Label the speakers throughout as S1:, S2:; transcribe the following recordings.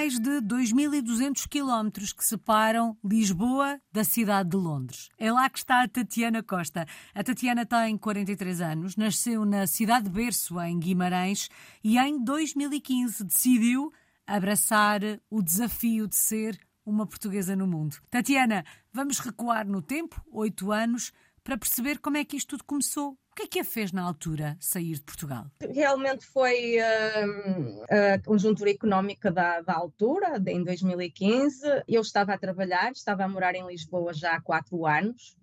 S1: mais de 2.200 quilómetros que separam Lisboa da cidade de Londres. É lá que está a Tatiana Costa. A Tatiana tem 43 anos, nasceu na cidade de Berço, em Guimarães, e em 2015 decidiu abraçar o desafio de ser uma portuguesa no mundo. Tatiana, vamos recuar no tempo, oito anos, para perceber como é que isto tudo começou. O que é que a fez na altura sair de Portugal?
S2: Realmente foi uh, a conjuntura económica da, da, altura, em 2015. Eu estava a trabalhar, estava a morar em Lisboa já há quatro anos,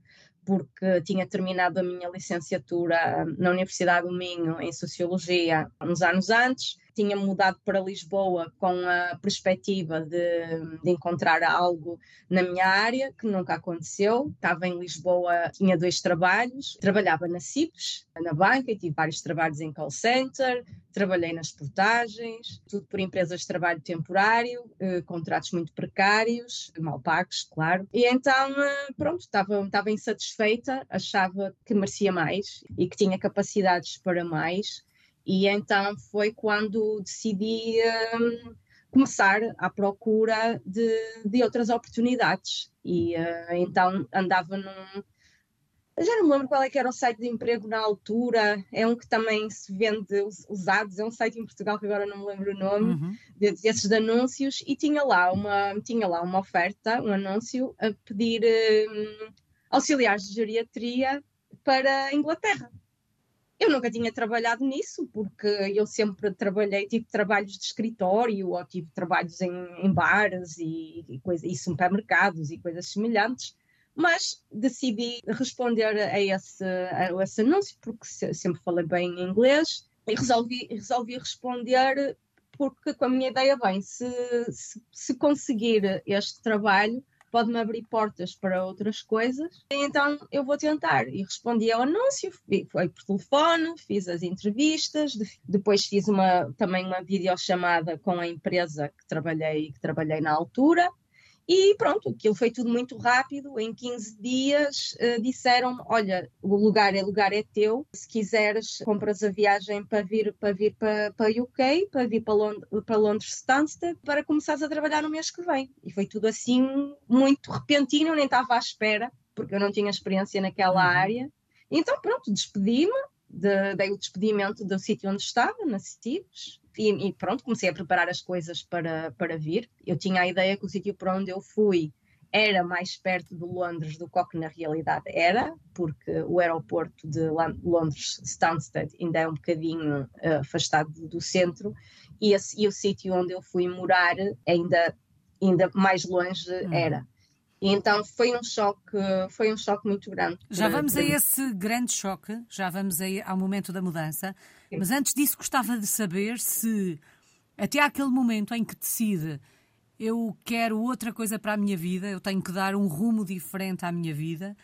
S2: porque tinha terminado a minha licenciatura na Universidade do Minho em Sociologia uns anos antes tinha mudado para Lisboa com a perspectiva de, de, encontrar algo na minha área, que nunca aconteceu. Estava em Lisboa, tinha dois trabalhos, trabalhava na CIPS, na banca, e tive vários trabalhos em call center, trabalhei nas portagens, tudo por empresas de trabalho temporário, eh, contratos muito precários, mal pagos, claro. E então, eh, pronto, estava, estava insatisfeita, achava que merecia mais e que tinha capacidades para mais e então foi quando decidi um, começar à procura de, de outras oportunidades. E uh, então andava num. já não me lembro qual é que era o site de emprego na altura, é um que também se vende usados, é um site em Portugal que agora não me lembro o nome, uhum. desses de anúncios, e tinha lá uma, tinha lá uma oferta, um anúncio, a pedir um, auxiliares de geriatria para a Inglaterra. Eu nunca tinha trabalhado nisso, porque eu sempre trabalhei, tive trabalhos de escritório, ou tive trabalhos em, em bares e, e, coisa, e supermercados e coisas semelhantes, mas decidi responder a esse, a esse anúncio, porque sempre falei bem inglês, e resolvi, resolvi responder porque com a minha ideia, bem, se, se, se conseguir este trabalho, pode-me abrir portas para outras coisas, então eu vou tentar. E respondi ao anúncio, foi por telefone, fiz as entrevistas, depois fiz uma, também uma videochamada com a empresa que trabalhei, que trabalhei na altura, e pronto, aquilo foi tudo muito rápido. Em 15 dias uh, disseram: Olha, o lugar é lugar é teu. Se quiseres, compras a viagem para vir para vir para, para UK, para vir para, Lond para Londres Stansted, para começares a trabalhar no mês que vem. E foi tudo assim muito repentino, eu nem estava à espera, porque eu não tinha experiência naquela uhum. área. Então, pronto, despedi-me, de, dei o despedimento do sítio onde estava, na Citivos, e, e, pronto, comecei a preparar as coisas para, para vir. Eu tinha a ideia que o sítio para onde eu fui era mais perto de Londres do que na realidade era, porque o aeroporto de Londres, Stansted, ainda é um bocadinho uh, afastado do centro, e, esse, e o sítio onde eu fui morar ainda, ainda mais longe hum. era. E então foi um choque, foi um choque muito grande.
S1: Já vamos a esse grande choque, já vamos aí ao momento da mudança. Sim. Mas antes disso gostava de saber se até aquele momento em que decide eu quero outra coisa para a minha vida, eu tenho que dar um rumo diferente à minha vida,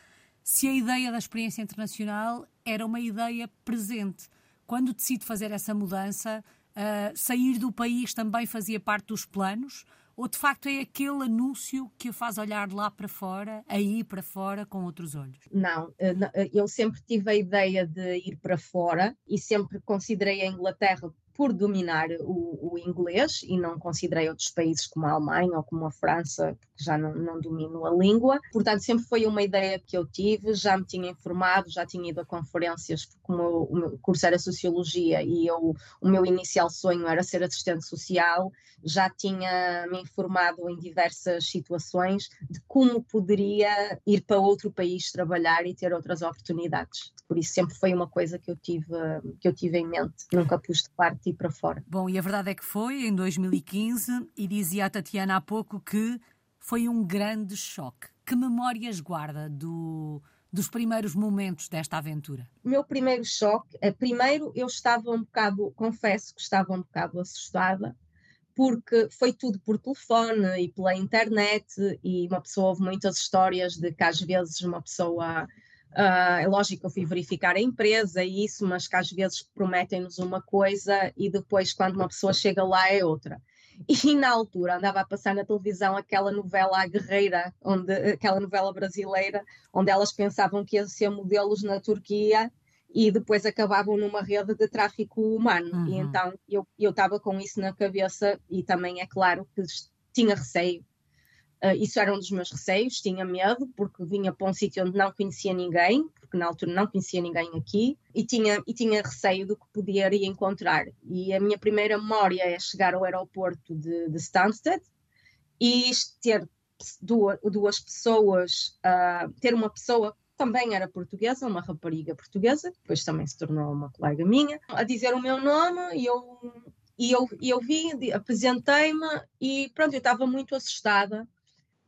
S1: se a ideia da experiência internacional era uma ideia presente. Quando decide fazer essa mudança, uh, sair do país também fazia parte dos planos? Ou de facto é aquele anúncio que o faz olhar lá para fora, aí para fora, com outros olhos?
S2: Não, eh, eh, eu sempre tive a ideia de ir para fora e sempre considerei a Inglaterra por dominar o, o, inglês e não considerei outros países como a Alemanha ou como a França, porque já não, não domino a língua. Portanto, sempre foi uma ideia que eu tive, já me tinha informado, já tinha ido a conferências, porque o meu, o meu curso era Sociologia e eu, o meu inicial sonho era ser assistente social, já tinha me informado em diversas situações de como poderia ir para outro país trabalhar e ter outras oportunidades. Por isso sempre foi uma coisa que eu tive, que eu tive em mente, nunca pus de parte e para fora.
S1: Bom, e a verdade é que foi em 2015 e dizia a Tatiana há pouco que foi um grande choque. Que memórias guarda do, dos primeiros momentos desta aventura?
S2: Meu primeiro choque, eh, primeiro eu estava um bocado, confesso que estava um bocado assustada, porque foi tudo por telefone e pela internet, e uma pessoa ouve muitas histórias de que às vezes uma pessoa Uh, é lógico que eu fui verificar a empresa e isso, mas que às vezes prometem-nos uma coisa e depois, quando uma pessoa chega lá, é outra. E na altura andava a passar na televisão aquela novela A Guerreira, onde, aquela novela brasileira, onde elas pensavam que ia ser modelos na Turquia e depois acabavam numa rede de tráfico humano. Uhum. E então eu estava com isso na cabeça e também é claro que tinha receio. Uh, isso era um dos meus receios, tinha medo, porque vinha para um sítio onde não conhecia ninguém, porque na altura não conhecia ninguém aqui, e tinha, e tinha receio do que podia ir encontrar. E a minha primeira memória é chegar ao aeroporto de, de Stansted e ter duas, duas pessoas, uh, ter uma pessoa também era portuguesa, uma rapariga portuguesa, depois também se tornou uma colega minha, a dizer o meu nome e eu, e eu, e eu vi, apresentei-me e pronto, eu estava muito assustada.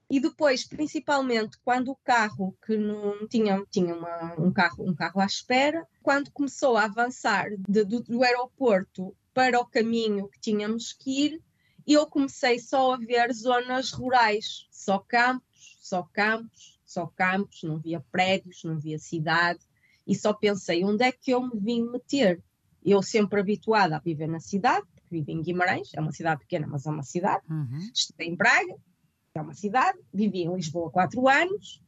S2: E depois, principalmente, quando o carro, que não tinha, tinha uma, um, carro, um carro à espera, quando começou a avançar de, do, do aeroporto para o caminho que tínhamos que ir, eu comecei só a ver zonas rurais, só campos, só campos, só campos, não via prédios, não via cidade, e só pensei onde é que eu me vim meter. Eu sempre habituada a viver na cidade, porque vivo em Guimarães, é uma cidade pequena, mas é uma cidade. Uhum. Estudei em Braga, é uma cidade, vivi em Lisboa quatro anos,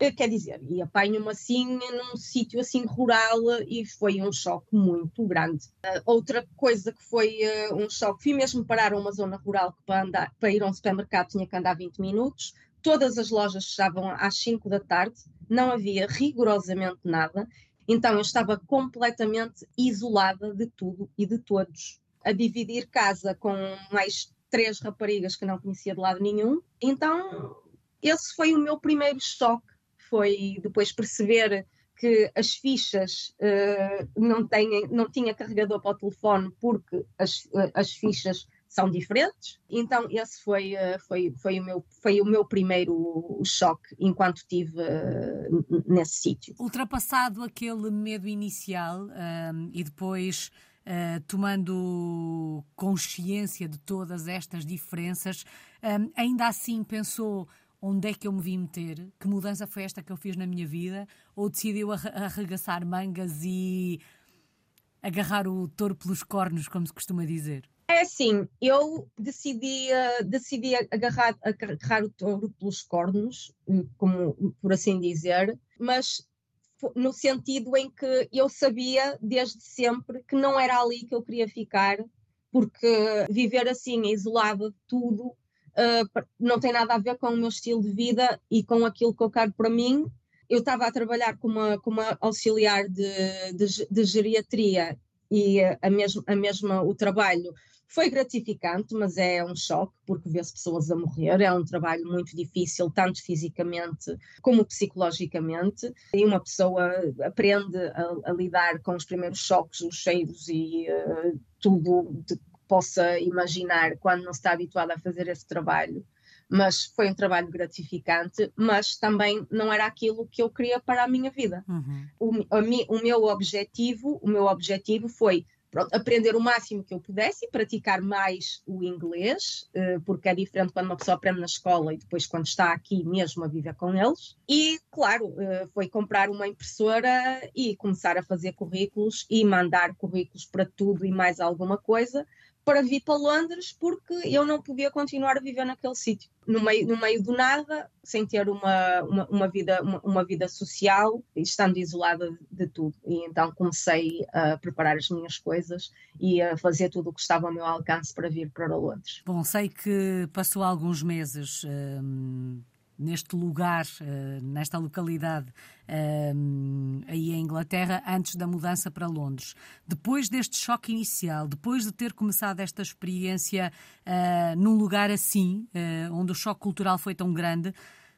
S2: eh, quer dizer, e apanho-me assim num sítio assim rural e foi um choque muito grande. Uh, outra coisa que foi um choque, fui mesmo parar a uma zona rural que para, andar, para ir a um supermercado tinha que andar 20 minutos, todas as lojas fechavam às 5 da tarde, não havia rigorosamente nada, então eu estava completamente isolada de tudo e de todos. A dividir casa com mais três raparigas que não conhecia de lado nenhum. Então, esse foi o meu primeiro choque. Foi depois perceber que as fichas uh, não, têm, não tinha carregador para o telefone porque as, uh, as fichas são diferentes. Então esse foi, uh, foi, foi, o, meu, foi o meu primeiro choque enquanto estive nesse sítio.
S1: Ultrapassado aquele medo inicial e depois uh, tomando consciência de todas estas diferenças, um, ainda assim pensou onde é que eu me vim meter, que mudança foi esta que eu fiz na minha vida, ou decidiu arregaçar mangas e agarrar o touro pelos cornos, como se costuma dizer?
S2: É assim, eu decidi, uh, decidi agarrar, agarrar o touro pelos cornos, como por assim dizer, mas no sentido em que eu sabia desde sempre que não era ali que eu queria ficar, porque viver assim, isolada de tudo, uh, não tem nada a ver com o meu estilo de vida e com aquilo que eu quero para mim. Eu estava a trabalhar como uma, como uma auxiliar de, de, de geriatria e a mesma, a mesma o trabalho foi gratificante, mas é um choque porque vê-se pessoas a morrer. É um trabalho muito difícil, tanto fisicamente como psicologicamente. E uma pessoa aprende a, a lidar com os primeiros choques, os cheiros e uh, tudo que possa imaginar quando não está habituado a fazer esse trabalho. Mas foi um trabalho gratificante, mas também não era aquilo que eu queria para a minha vida. Uhum. O, a, o meu objetivo, o meu objetivo foi pronto, aprender o máximo que eu pudesse e praticar mais o inglês, eh, porque é diferente quando uma pessoa aprende na escola e depois quando está aqui mesmo a viver com eles. E, claro, eh, foi comprar uma impressora e começar a fazer currículos e mandar currículos para tudo e mais alguma coisa, para vir para Londres porque eu não podia continuar a viver naquele sítio, no meio, no meio do nada, sem ter uma, uma, uma vida, uma, uma, vida social, estando isolada de tudo. E então comecei a preparar as minhas coisas e a fazer tudo o que estava ao meu alcance para vir para Londres.
S1: Bom, sei que passou alguns meses. Hum neste lugar, eh, nesta localidade eh, aí em Inglaterra, antes da mudança para Londres. Depois deste choque inicial, depois de ter começado esta experiência eh, num lugar assim, onde o choque cultural foi tão grande,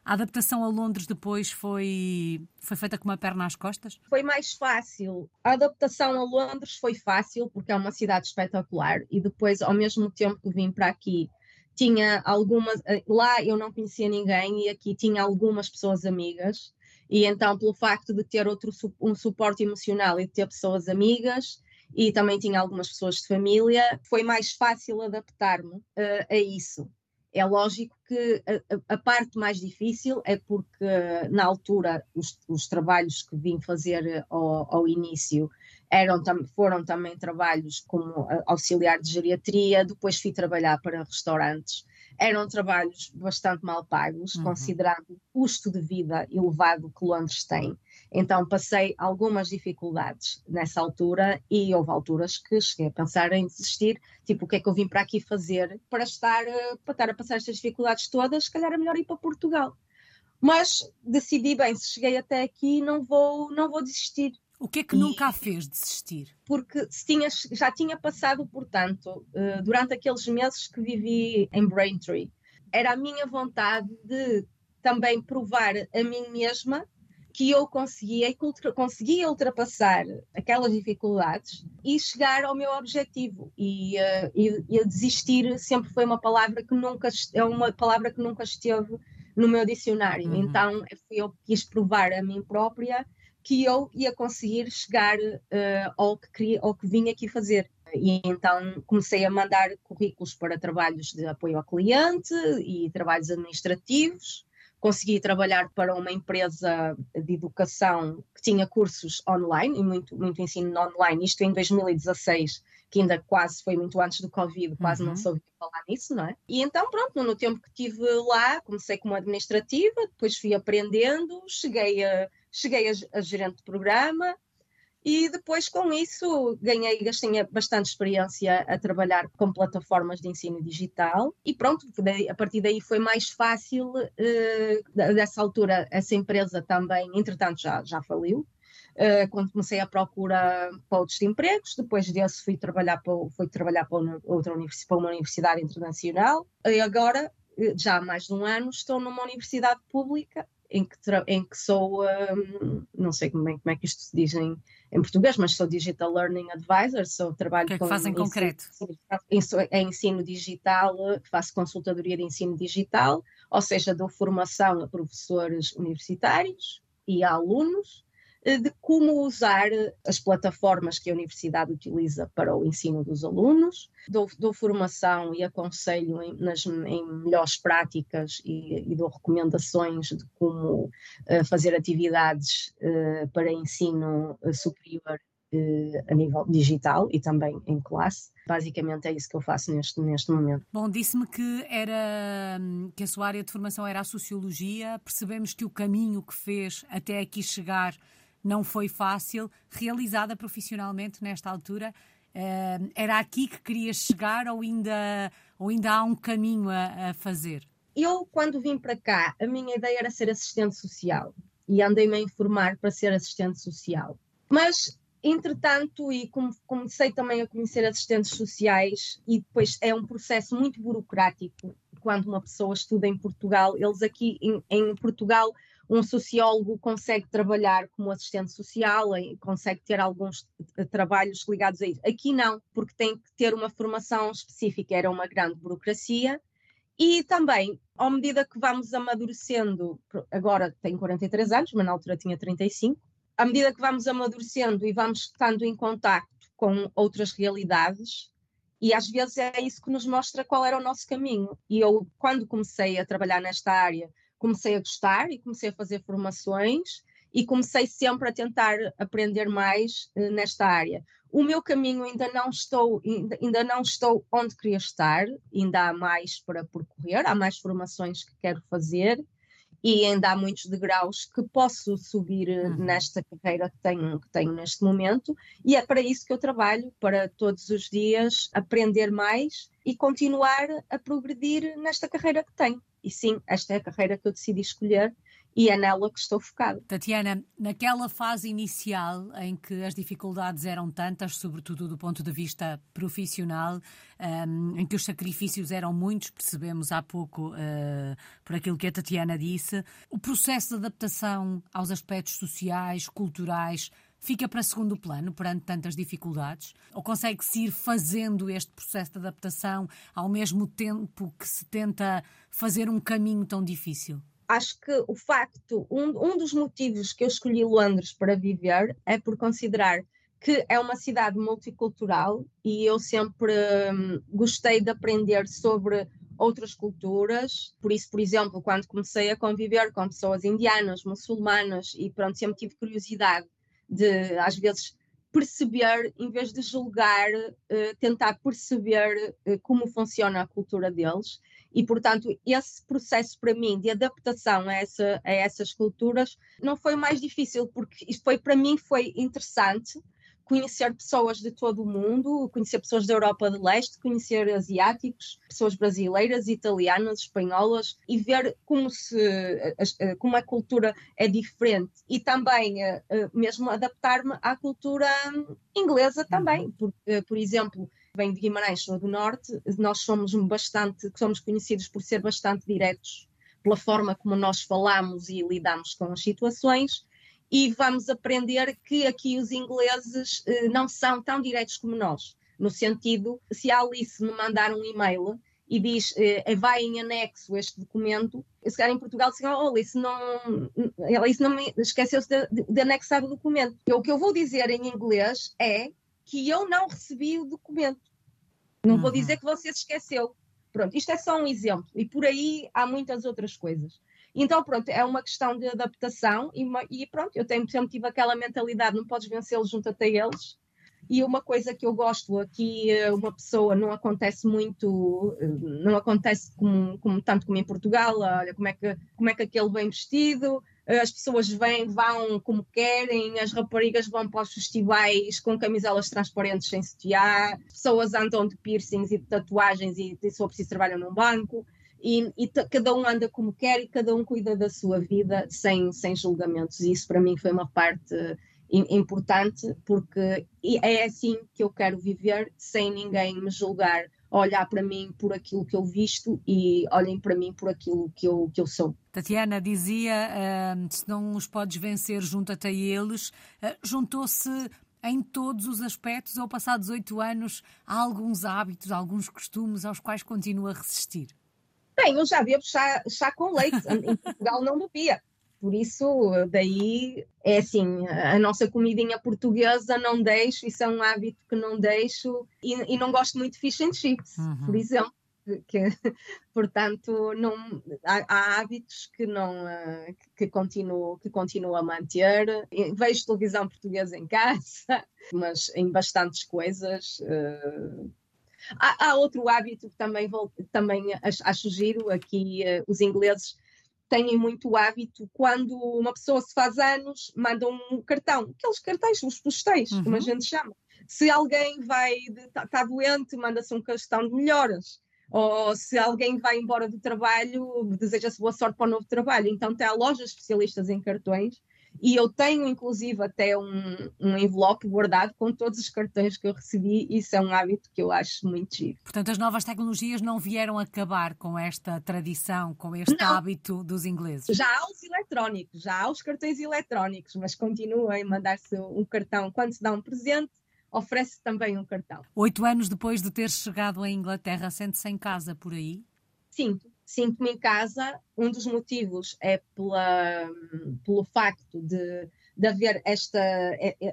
S1: a adaptação a Londres depois foi, foi feita com uma perna às costas?
S2: Foi mais fácil. A adaptação a Londres foi fácil porque é uma cidade espetacular e depois, ao mesmo tempo que vim para aqui, tinha algumas, eh, lá eu não conhecia ninguém e aqui tinha algumas pessoas amigas, e então pelo facto de ter outro um suporte emocional e de ter pessoas amigas, e também tinha algumas pessoas de família, foi mais fácil adaptar-me uh, a isso. É lógico que a, a, parte mais difícil é porque, na altura, os, os trabalhos que vim fazer ao, ao início eram, foram também trabalhos como auxiliar de geriatria, depois fui trabalhar para restaurantes. Eram trabalhos bastante mal pagos, uhum. considerando o custo de vida elevado que Londres tem. Então passei algumas dificuldades nessa altura e houve alturas que cheguei a pensar em desistir, tipo, o que é que eu vim para aqui fazer para estar, eh, para estar a passar estas dificuldades todas, se calhar é melhor ir para Portugal. Mas decidi, bem, se cheguei até aqui, não vou, não vou desistir.
S1: O que é que e, nunca a fez desistir?
S2: Porque tinha, já tinha passado, portanto, eh, durante aqueles meses que vivi em Braintree, era a minha vontade de também provar a mim mesma que eu conseguia, conseguia ultrapassar aquelas dificuldades e chegar ao meu objetivo. E, uh, e, e desistir sempre foi uma palavra que nunca é uma palavra que nunca esteve no meu dicionário. Uhum. Então eu quis provar a mim própria que eu ia conseguir chegar uh, ao, que queria, ao que vim aqui fazer. E então comecei a mandar currículos para trabalhos de apoio ao cliente e trabalhos administrativos consegui trabalhar para uma empresa de educação que tinha cursos online e muito, muito ensino online, isto em 2016, que ainda quase foi muito antes do Covid, quase uhum. não soube falar nisso, não é? E então, pronto, no tempo que estive lá, comecei como administrativa, depois fui aprendendo, cheguei a, cheguei a, a gerente de programa, e depois, com isso, ganhei, gastei bastante experiência a trabalhar com plataformas de ensino digital. E pronto, a partir daí foi mais fácil. Uh, dessa altura, essa empresa também, entretanto, já, já faliu. Uh, quando comecei a procura para outros empregos, depois desse fui trabalhar para, fui trabalhar para, outra universidade, para uma universidade internacional. E agora, eh, já há mais de um ano, estou numa universidade pública em que, em que sou, um, não sei como é, como é que isto se diz em, em português, mas sou Digital Learning Advisor, sou trabalho
S1: que é que com faz em ensino, concreto?
S2: É ensino digital, faço consultadoria de ensino digital, ou seja, dou formação a professores universitários e a alunos de como usar as plataformas que a universidade utiliza para o ensino dos alunos. Dou, dou formação e aconselho em, nas, em melhores práticas e, e, dou recomendações de como uh, fazer atividades uh, para ensino superior a nível digital e também em classe. Basicamente é isso que eu faço neste, neste momento.
S1: Bom, disse-me que era que a sua área de formação era a sociologia. Percebemos que o caminho que fez até aqui chegar não foi fácil, realizada profissionalmente nesta altura. Uh, era aqui que querias chegar ou ainda, ou ainda há um caminho a, a fazer?
S2: Eu, quando vim para cá, a minha ideia era ser assistente social e andei-me a informar para ser assistente social. Mas, entretanto, e comecei também a conhecer assistentes sociais, e depois é um processo muito burocrático quando uma pessoa estuda em Portugal. Eles aqui em, em Portugal um sociólogo consegue trabalhar como assistente social, consegue ter alguns trabalhos ligados a isso. Aqui não, porque tem que ter uma formação específica, era uma grande burocracia. E também, à medida que vamos amadurecendo, agora tenho 43 anos, mas na altura tinha 35, à medida que vamos amadurecendo e vamos estando em contacto com outras realidades, e às vezes é isso que nos mostra qual era o nosso caminho. E eu, quando comecei a trabalhar nesta área, comecei a gostar e comecei a fazer formações e comecei sempre a tentar aprender mais uh, nesta área. O meu caminho ainda não estou ainda, ainda não estou onde queria estar, ainda há mais para percorrer, há mais formações que quero fazer e ainda há muitos degraus que posso subir eh, uhum. nesta carreira que tenho, que tenho neste momento, e é para isso que eu trabalho, para todos os dias aprender mais e continuar a progredir nesta carreira que tenho. E sim, esta é a carreira que eu decidi escolher e é nela que estou focada.
S1: Tatiana, naquela fase inicial em que as dificuldades eram tantas, sobretudo do ponto de vista profissional, um, em que os sacrifícios eram muitos, percebemos há pouco uh, por aquilo que a Tatiana disse, o processo de adaptação aos aspectos sociais, culturais, fica para segundo plano perante tantas dificuldades? Ou consegue-se ir fazendo este processo de adaptação ao mesmo tempo que se tenta fazer um caminho tão difícil?
S2: acho que o facto, um, um dos motivos que eu escolhi Londres para viver é por considerar que é uma cidade multicultural e eu sempre hum, gostei de aprender sobre outras culturas. Por isso, por exemplo, quando comecei a conviver com pessoas indianas, muçulmanas e pronto, sempre tive curiosidade de às vezes perceber, em vez de julgar, uh, tentar perceber uh, como funciona a cultura deles. E, portanto, esse processo para mim de adaptação a, essa, a essas culturas não foi o mais difícil, porque isto foi, para mim, foi interessante, conhecer pessoas de todo o mundo, conhecer pessoas da Europa de Leste, conhecer asiáticos, pessoas brasileiras, italianas, espanholas e ver como se como a cultura é diferente. E também eh, eh, mesmo adaptar-me à cultura inglesa também, porque, eh, por exemplo, venho de Guimarães, sou do Norte, nós somos bastante, somos conhecidos por ser bastante diretos pela forma como nós falamos e lidamos com as situações e vamos aprender que aqui os ingleses eh, não são tão diretos como nós, no sentido, se a Alice me mandar um e-mail e diz, eh, vai em anexo este documento, se calhar em Portugal se oh, Alice não, Alice não esqueceu-se de, de, anexar o documento. E o que eu vou dizer em inglês é que eu não recebi o documento. Não uhum. vou dizer que você se esqueceu. Pronto, isto é só um exemplo. E por aí há muitas outras coisas. Então, pronto, é uma questão de adaptação e, e pronto, eu tenho, sempre tive aquela mentalidade, não podes vencê-los, junto-te a eles. E uma coisa que eu gosto aqui, uma pessoa não acontece muito, não acontece como, como, tanto como em Portugal, olha como é que, como é que aquele vem vestido, as pessoas vêm, vão como querem, as raparigas vão para os festivais com camiselas transparentes sem sutiã, pessoas andam de piercings e de tatuagens e, se for preciso trabalham num banco e, e cada um anda como quer e cada um cuida da sua vida sem, sem julgamentos. E isso para mim foi uma parte importante, porque é assim que eu quero viver, sem ninguém me julgar, olhar para mim por aquilo que eu visto e olhem para mim por aquilo que eu, que eu sou.
S1: Tatiana dizia: uh, se não os podes vencer, junta-te a eles. Uh, Juntou-se em todos os aspectos ou, passados oito anos, há alguns hábitos, alguns costumes aos quais continua a resistir?
S2: Bem, eu já bebo chá, chá com leite, em Portugal não bebia. Por isso, daí é assim, a nossa comidinha portuguesa não deixo, isso é um hábito que não deixo, e, e não gosto muito de fish and chips, uhum. por exemplo. Que, portanto, não, há, há, hábitos que não que continuo, que continuo a manter. Vejo televisão portuguesa em casa, mas em bastantes coisas. Uh, Há, há outro hábito que também, vou, também acho giro, aqui uh, os ingleses têm muito hábito, quando uma pessoa se faz anos, mandam um cartão, aqueles cartões, os postais, uhum. como a uhum. gente chama. Se alguém vai, está tá doente, manda-se um cartão de melhoras. Ou se alguém vai embora do trabalho, deseja-se boa sorte para o novo trabalho. Então, tem lojas especialistas em cartões e eu tenho, inclusive, até um, um envelope guardado com todos os cartões que eu recebi. Isso é um hábito que eu acho muito giro.
S1: Portanto, as novas tecnologias não vieram acabar com esta tradição, com este não. hábito dos ingleses?
S2: Já há os eletrónicos, já há os cartões eletrónicos, mas continuem a mandar-se um cartão quando se dá um presente oferece também um cartão.
S1: Oito anos depois de ter chegado à Inglaterra, sente-se em casa por aí?
S2: Sinto, sinto-me em casa. Um dos motivos é pela, pelo facto de, de haver esta,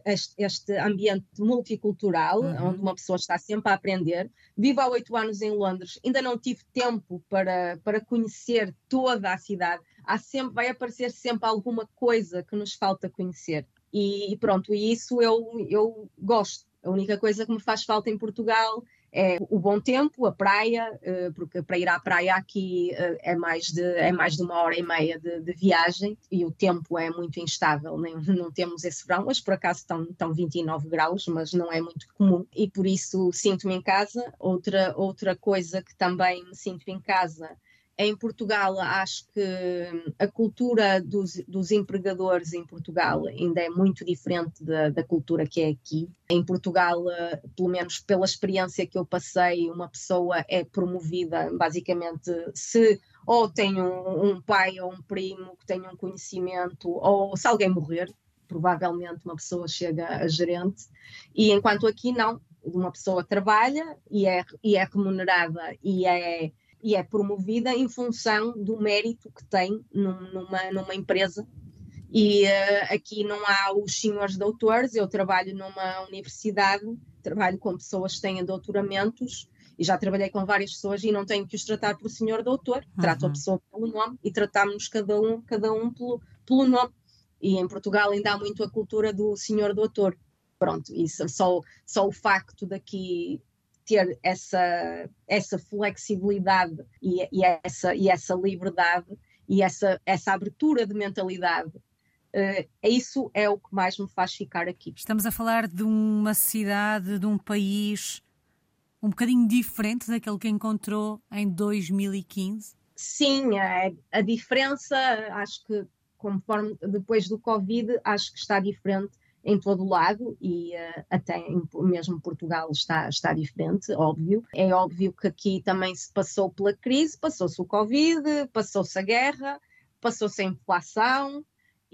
S2: este, este ambiente multicultural, uhum. onde uma pessoa está sempre a aprender. Vivo há oito anos em Londres, ainda não tive tempo para, para conhecer toda a cidade. Há sempre, vai aparecer sempre alguma coisa que nos falta conhecer. E pronto, e isso eu, eu gosto. A única coisa que me faz falta em Portugal é o bom tempo, a praia, eh, porque para ir à praia aqui eh, é mais de, é mais de uma hora e meia de, de viagem e o tempo é muito instável, nem, não temos esse verão, mas por acaso estão, estão 29 graus, mas não é muito comum e por isso sinto-me em casa. Outra, outra coisa que também me sinto em casa em Portugal, acho que a cultura dos, dos, empregadores em Portugal ainda é muito diferente da, da, cultura que é aqui. Em Portugal, eh, pelo menos pela experiência que eu passei, uma pessoa é promovida basicamente se ou tem um, um pai ou um primo que tenha um conhecimento, ou se alguém morrer, provavelmente uma pessoa chega a gerente. E enquanto aqui não, uma pessoa trabalha e é, e é remunerada e é e é promovida em função do mérito que tem num, numa, numa empresa. E uh, aqui não há os senhores doutores, eu trabalho numa universidade, trabalho com pessoas que têm doutoramentos e já trabalhei com várias pessoas e não tenho que os tratar por senhor doutor, trato uhum. a pessoa pelo nome e tratamos cada um, cada um pelo, pelo nome. E em Portugal ainda há muito a cultura do senhor doutor. pronto, isso, só, só o facto daqui ter essa, essa flexibilidade e, e, essa, e essa liberdade e essa, essa abertura de mentalidade Uh, isso é o que mais me faz ficar aqui.
S1: Estamos a falar de uma cidade, de um país um bocadinho diferente daquele que encontrou em 2015?
S2: Sim, a, a diferença, acho que conforme depois do Covid, acho que está diferente em todo lado e uh, até em, mesmo Portugal está, está diferente, óbvio. É óbvio que aqui também se passou pela crise, passou-se o Covid, passou-se a guerra, passou-se a inflação,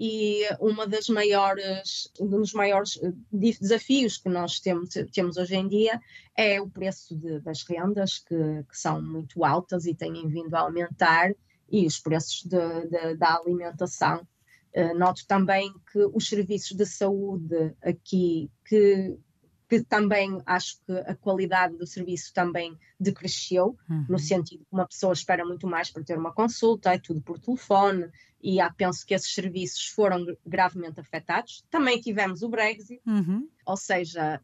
S2: e uma das maiores, um dos maiores eh, desafios que nós temos, temos hoje em dia é o preço de, das rendas, que, que, são muito altas e têm vindo a aumentar, e os preços de, de, da alimentação. Uh, noto também que os serviços de saúde aqui, que, que também acho que a qualidade do serviço também decresceu, uhum. no sentido que uma pessoa espera muito mais para ter uma consulta, é tudo por telefone, e há, penso que esses serviços foram gravemente afetados. Também tivemos o Brexit, uhum. ou seja,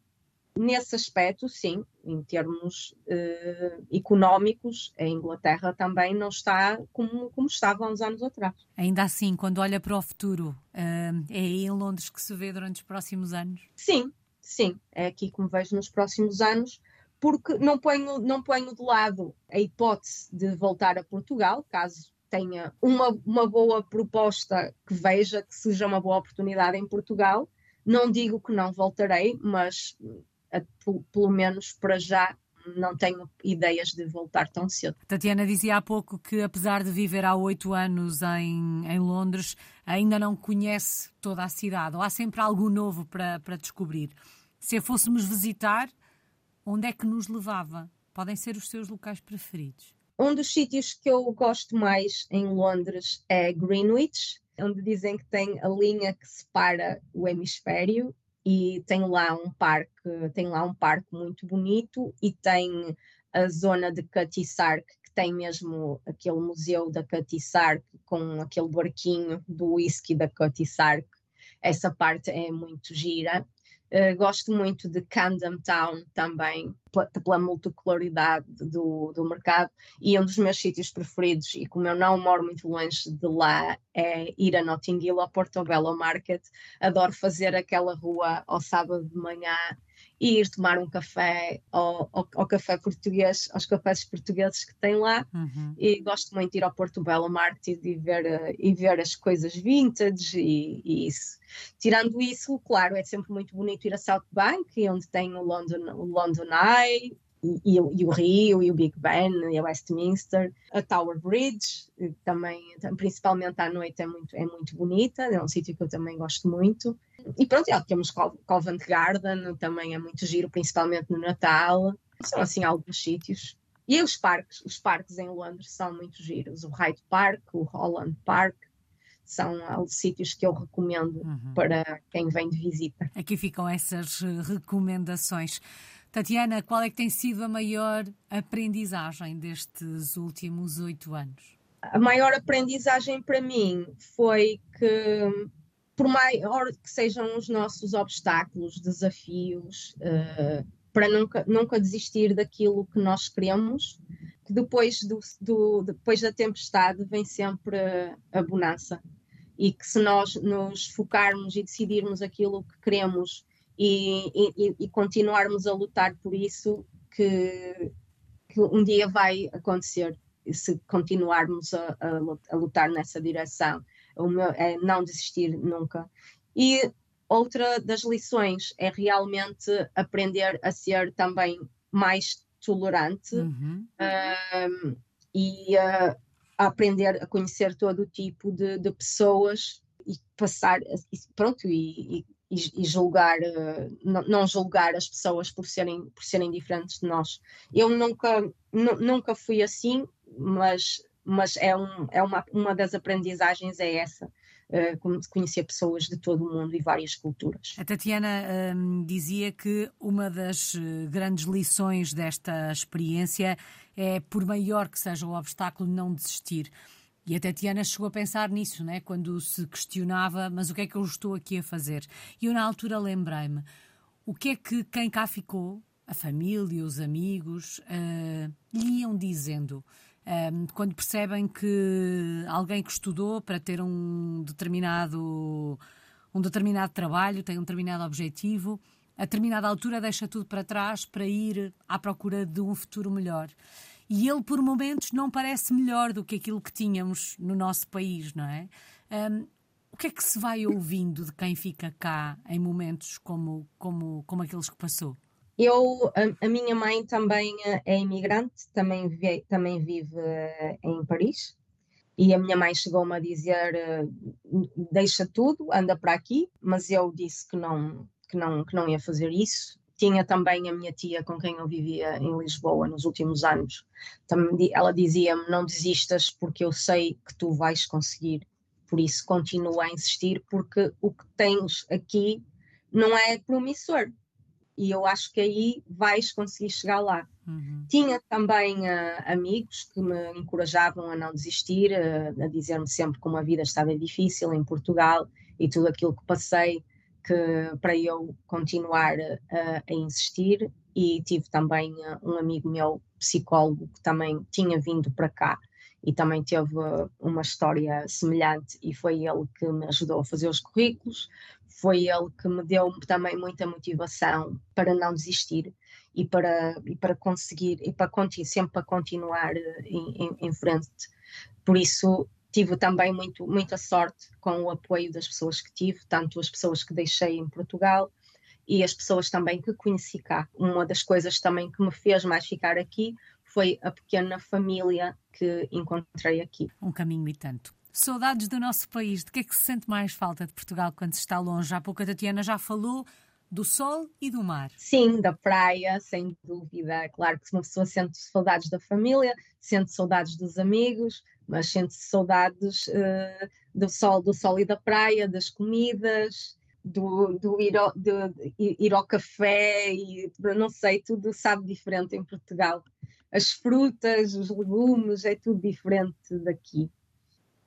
S2: nesse aspecto, sim, em termos uh, económicos, a Inglaterra também não está como, como estava há uns anos atrás.
S1: Ainda assim, quando olha para o futuro, uh, é aí em Londres que se vê durante os próximos anos?
S2: Sim, sim, é aqui que me vejo nos próximos anos porque não ponho, não ponho de lado a hipótese de voltar a Portugal, caso tenha uma, uma boa proposta que veja que seja uma boa oportunidade em Portugal. Não digo que não voltarei, mas pelo menos para já não tenho ideias de voltar tão cedo.
S1: Tatiana dizia há pouco que, apesar de viver há oito anos em, em Londres, ainda não conhece toda a cidade, ou há sempre algo novo para, para descobrir. Se a fôssemos visitar, onde é que nos levava? Podem ser os seus locais preferidos?
S2: Um dos sítios que eu gosto mais em Londres é Greenwich, onde dizem que tem a linha que separa o hemisfério e tem lá um parque, tem lá um parque muito bonito e tem a zona de Sark, que tem mesmo aquele museu da Sark com aquele barquinho do whisky da Sark. Essa parte é muito gira. Uh, gosto muito de Camden Town também, pela, pela multicoloridade do, do mercado, e um dos meus sítios preferidos, e como eu não moro muito longe de lá, é ir a Notting Hill, ao Portobello Market. Adoro fazer aquela rua ao sábado de manhã e ir tomar um café ao, ao, ao, café português, aos cafés portugueses que tem lá. Uhum. E gosto muito de ir ao Porto Belo Market e ver, uh, e ver as coisas vintage e, e, isso. Tirando isso, claro, é sempre muito bonito ir a South Bank, onde tem o London, o London Eye, e, e, o Rio, e o Big Ben, e a Westminster, a Tower Bridge, também, principalmente à noite, é muito, é muito bonita, é um sítio que eu também gosto muito. E pronto, já temos Covent Garden, também é muito giro, principalmente no Natal. São assim alguns sítios. E os parques, os parques em Londres são muito giros. O Hyde Park, o Holland Park, são sítios que eu recomendo uhum. para quem vem de visita.
S1: Aqui ficam essas eh, recomendações. Tatiana, qual é que tem sido a maior aprendizagem destes últimos oito anos?
S2: A maior aprendizagem para mim foi que por maior que sejam os nossos obstáculos, desafios, uh, para nunca, nunca desistir daquilo que nós queremos, que depois, do, do, depois da tempestade vem sempre a bonança. E que se nós nos focarmos e decidirmos aquilo que queremos e, e, e continuarmos a lutar por isso, que, que, um dia vai acontecer, se continuarmos a, a, lutar nessa direção o meu, é não desistir nunca. E outra das lições é realmente aprender a ser também mais tolerante uhum. um, e uh, a aprender a conhecer todo o tipo de, de pessoas e passar, e, pronto, e, e, e julgar, uh, não, julgar as pessoas por serem, por serem diferentes de nós. Eu nunca, nunca fui assim, mas mas é, um, é uma, uma das aprendizagens é essa, uh, conhecer pessoas de todo o mundo e várias culturas.
S1: A Tatiana um, dizia que uma das eh, grandes lições desta experiência é, por maior que seja o obstáculo, não desistir. E a Tatiana chegou a pensar nisso, né? quando se questionava, mas o que é que eu estou aqui a fazer? E eu, na altura, lembrei-me: O que é que quem cá ficou, a família, os amigos, uh, lhe iam dizendo? Um, quando percebem que alguém que estudou para ter um determinado, um determinado trabalho, tem um determinado objetivo, a determinada altura deixa tudo para trás para ir à procura de um futuro melhor. E ele, por momentos, não parece melhor do que aquilo que tínhamos no nosso país, não é? Um, o que é que se vai ouvindo de quem fica cá em momentos como, como, como aqueles que passou?
S2: Eu, a, a, minha mãe também eh, é imigrante, também, vive, também vive eh, em Paris. E a minha mãe chegou-me a dizer: eh, deixa tudo, anda para aqui. Mas eu disse que não, que não, que não ia fazer isso. Tinha também a minha tia com quem eu vivia em Lisboa nos últimos anos. Também, ela dizia-me: não desistas, porque eu sei que tu vais conseguir. Por isso, continua a insistir, porque o que tens aqui não é promissor e eu acho que aí vais conseguir chegar lá. Uhum. Tinha também uh, amigos que me encorajavam a não desistir, uh, a dizer-me sempre que uma vida estava difícil em Portugal e tudo aquilo que passei que para eu continuar uh, a insistir. E tive também um amigo meu, psicólogo, que também tinha vindo para cá e também teve uma história semelhante e foi ele que me ajudou a fazer os currículos, foi ele que me deu também muita motivação para não desistir e para, e para conseguir, e para sempre para continuar eh, em, em, em frente. Por isso tive também muito, muita sorte com o apoio das pessoas que tive, tanto as pessoas que deixei em Portugal e as pessoas também que conheci cá. Uma das coisas também que me fez mais ficar aqui foi a pequena família que encontrei aqui.
S1: Um caminho e tanto. Saudades do nosso país. De que é que se sente mais falta de Portugal quando se está longe? Há pouco a Tatiana já falou do sol e do mar.
S2: Sim, da praia, sem dúvida. Claro que uma pessoa sente saudades da família, sente saudades dos amigos, mas sente saudades uh, do sol, do sol e da praia, das comidas, do, do ir, ao, de, ir ao café e não sei, tudo sabe diferente em Portugal. As frutas, os legumes, é tudo diferente daqui.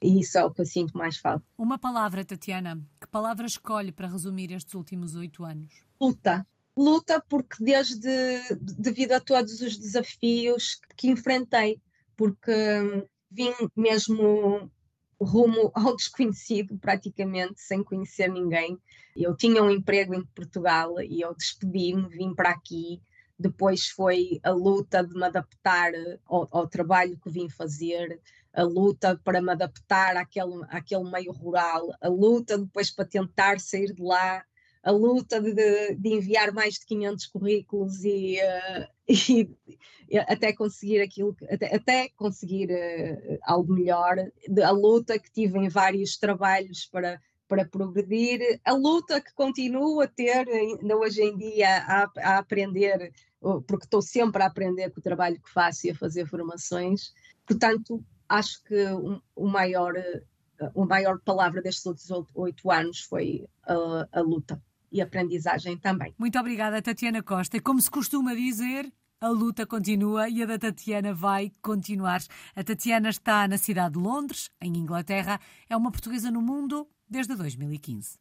S2: E isso é o que eu sinto mais falta.
S1: Uma palavra, Tatiana. Que palavra escolhe para resumir estes últimos oito anos?
S2: Luta. Luta porque desde devido a todos os desafios que enfrentei, porque vim mesmo rumo ao desconhecido, praticamente, sem conhecer ninguém. Eu tinha um emprego em Portugal e eu despedi-me, vim para aqui. Depois foi a luta de me adaptar ao, ao trabalho que vim fazer, a luta para me adaptar àquele, àquele meio rural, a luta depois para tentar sair de lá, a luta de, de enviar mais de 500 currículos e, uh, e, e, até conseguir aquilo, até, até conseguir uh, algo melhor, a luta que tive em vários trabalhos para para progredir, a luta que continuo a ter ainda hoje em dia a, a aprender, porque estou sempre a aprender com o trabalho que faço e a fazer formações. Portanto, acho que o, o maior, a maior palavra destes outros oito anos foi a, a luta e aprendizagem também.
S1: Muito obrigada, Tatiana Costa. Como se costuma dizer, a luta continua e a da Tatiana vai continuar. A Tatiana está na cidade de Londres, em Inglaterra. É uma portuguesa no mundo desde 2015.